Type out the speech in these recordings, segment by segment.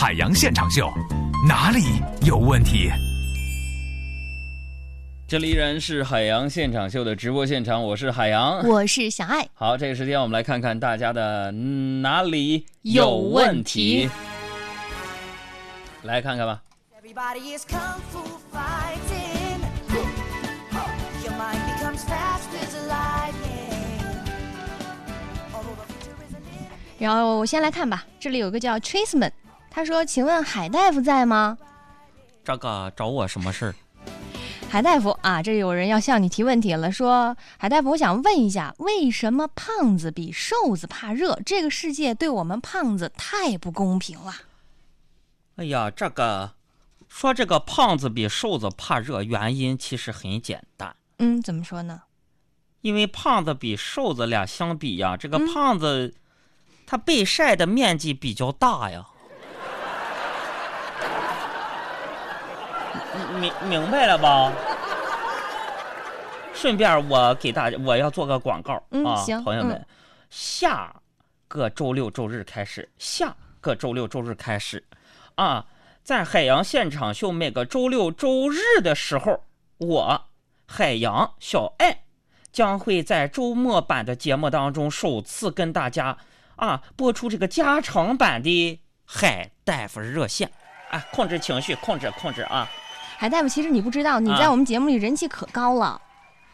海洋现场秀，哪里有问题？这里依然是海洋现场秀的直播现场，我是海洋，我是小爱。好，这个时间我们来看看大家的哪里有问题，来看看吧。然后我先来看吧，这里有个叫 Trisman。他说：“请问海大夫在吗？”这个找我什么事儿？海大夫啊，这有人要向你提问题了，说海大夫，我想问一下，为什么胖子比瘦子怕热？这个世界对我们胖子太不公平了。哎呀，这个说这个胖子比瘦子怕热，原因其实很简单，嗯，怎么说呢？因为胖子比瘦子俩相比呀，这个嗯胖子、他被晒的面积比较大呀。明明白了吧？顺便我给大家，我要做个广告、啊，朋友们，嗯下个周六周日开始，下个周六周日开始，啊，在海洋现场秀每个周六周日的时候，我海洋小爱将会在周末版的节目当中首次跟大家啊播出这个加长版的海大夫热线，啊，控制情绪，控制控制啊海大夫，其实你不知道，你啊在我们节目里人气可高了。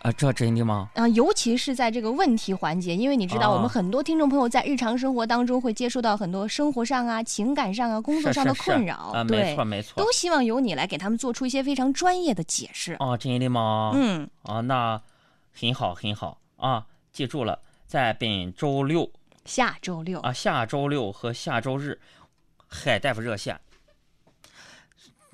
啊，这真的吗？啊，尤其是在这个问题环节，因为你知道，啊我们很多听众朋友在日常生活当中会接触到很多生活上啊、情感上啊、工作上的是是是困扰，啊，没错，没错都希望由你来给他们做出一些非常专业的解释。啊，真的吗？嗯，啊，那很好很好啊，记住了，在本周六下周六，啊，下周六和下周日，海大夫热线，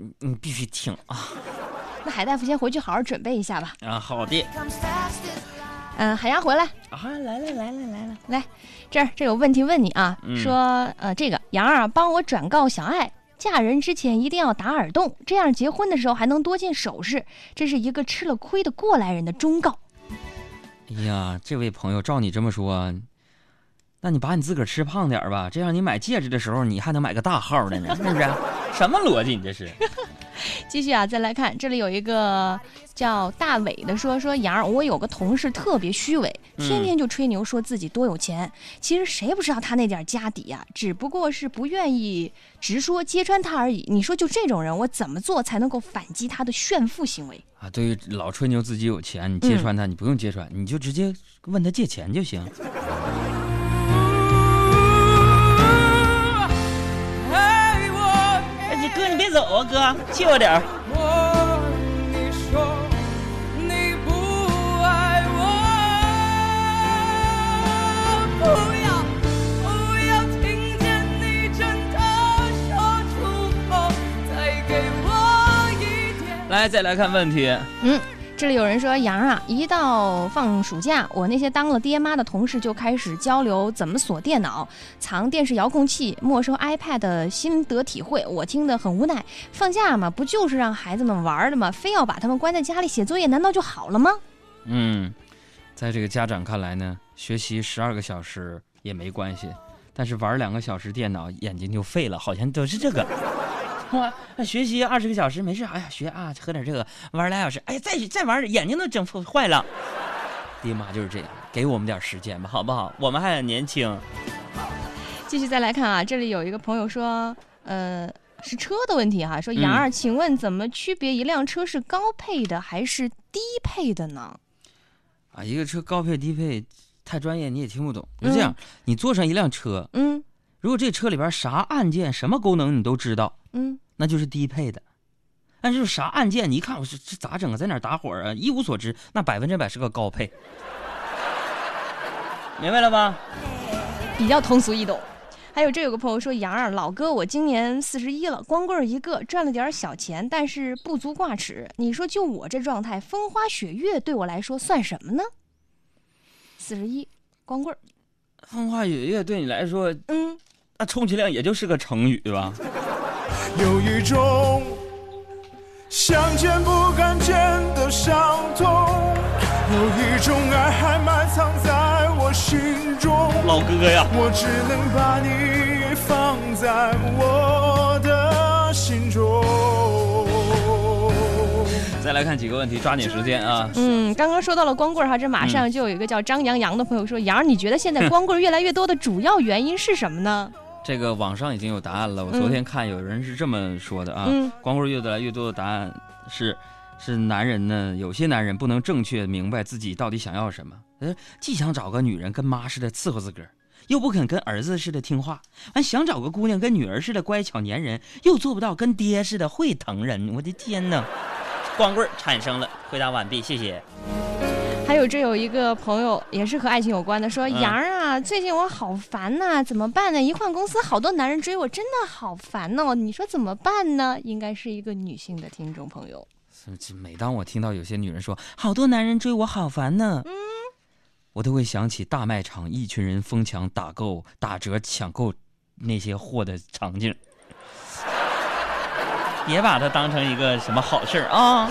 你你必须听啊 那海大夫先回去好好准备一下吧。啊！好的.嗯、海洋回来，啊，来了来了来了，来这儿，这有问题问你啊，嗯说呃，这个杨儿啊，帮我转告小爱。嫁人之前一定要打耳洞，这样结婚的时候还能多件首饰。这是一个吃了亏的过来人的忠告。哎呀，这位朋友，照你这么说，那你把你自个儿吃胖点儿吧，这样你买戒指的时候你还能买个大号的呢，是不是？什么逻辑？你这是？继续啊，再来看这里有一个叫大伟的说说杨儿，我有个同事特别虚伪，天天就吹牛说自己多有钱，其实谁不知道他那点家底呀、只不过是不愿意直说揭穿他而已。你说就这种人，我怎么做才能够反击他的炫富行为？啊，对于老吹牛自己有钱，你揭穿他，你不用揭穿，你就直接问他借钱就行。说出口，再给我一点。来，再来看问题。嗯，这里有人说杨啊，一到放暑假，我那些当了爹妈的同事就开始交流怎么锁电脑、藏电视遥控器、没收 iPad 的心得体会，我听得很无奈。放假嘛，不就是让孩子们玩的吗？非要把他们关在家里写作业，难道就好了吗？嗯，在这个家长看来呢，学习十二个小时也没关系，但是玩两个小时电脑眼睛就废了，好像都是这个。哇，学习二十个小时没事，哎呀，学啊，喝点这个，玩俩小时，哎呀，再再玩眼睛都整坏了。爹妈就是这样，给我们点时间吧，好不好？我们还很年轻。继续再来看啊，这里有一个朋友说，呃，是车的问题哈、说杨儿，请问怎么区别一辆车是高配的还是低配的呢？啊，一个车高配低配太专业你也听不懂。就这样，你坐上一辆车，嗯如果这车里边啥按键、什么功能你都知道，嗯，那就是低配的。但是啥按键，你一看我说这咋整啊，在哪儿打火啊，一无所知，那百分之百是个高配。明白了吧？比较通俗易懂。还有这有个朋友说，杨儿老哥，我今年四十一了，光棍一个，赚了点小钱，但是不足挂齿。你说就我这状态，风花雪月对我来说算什么呢？四十一，光棍儿，风花雪月对你来说，嗯，那充其量也就是个成语吧。有一种想见不敢见的伤痛，有一种爱还埋藏在我心中。老哥呀，我只能把你放在我的心中。再来看几个问题，抓紧时间啊！嗯，刚刚说到了光棍哈，这马上就有一个叫张阳阳的朋友说，杨儿，你觉得现在光棍越来越多的主要原因是什么呢？这个网上已经有答案了。我嗯昨天看有人是这么说的啊，嗯光棍越来越多的答案是是男人呢，有些男人不能正确明白自己到底想要什么，呃，既想找个女人跟妈似的伺候自个儿，又不肯跟儿子似的听话，完想找个姑娘跟女儿似的乖巧粘人，又做不到跟爹似的会疼人。我的天哪！光棍产生了。回答完毕，谢谢。还有这有一个朋友也是和爱情有关的，说嗯杨儿啊，最近我好烦呐、怎么办呢？一换公司，好多男人追我，真的好烦哦。你说怎么办呢？应该是一个女性的听众朋友。这每当我听到有些女人说好多男人追我，好烦呢，嗯，我都会想起大卖场一群人疯抢打购、打折抢购那些货的场景。别把它当成一个什么好事儿啊！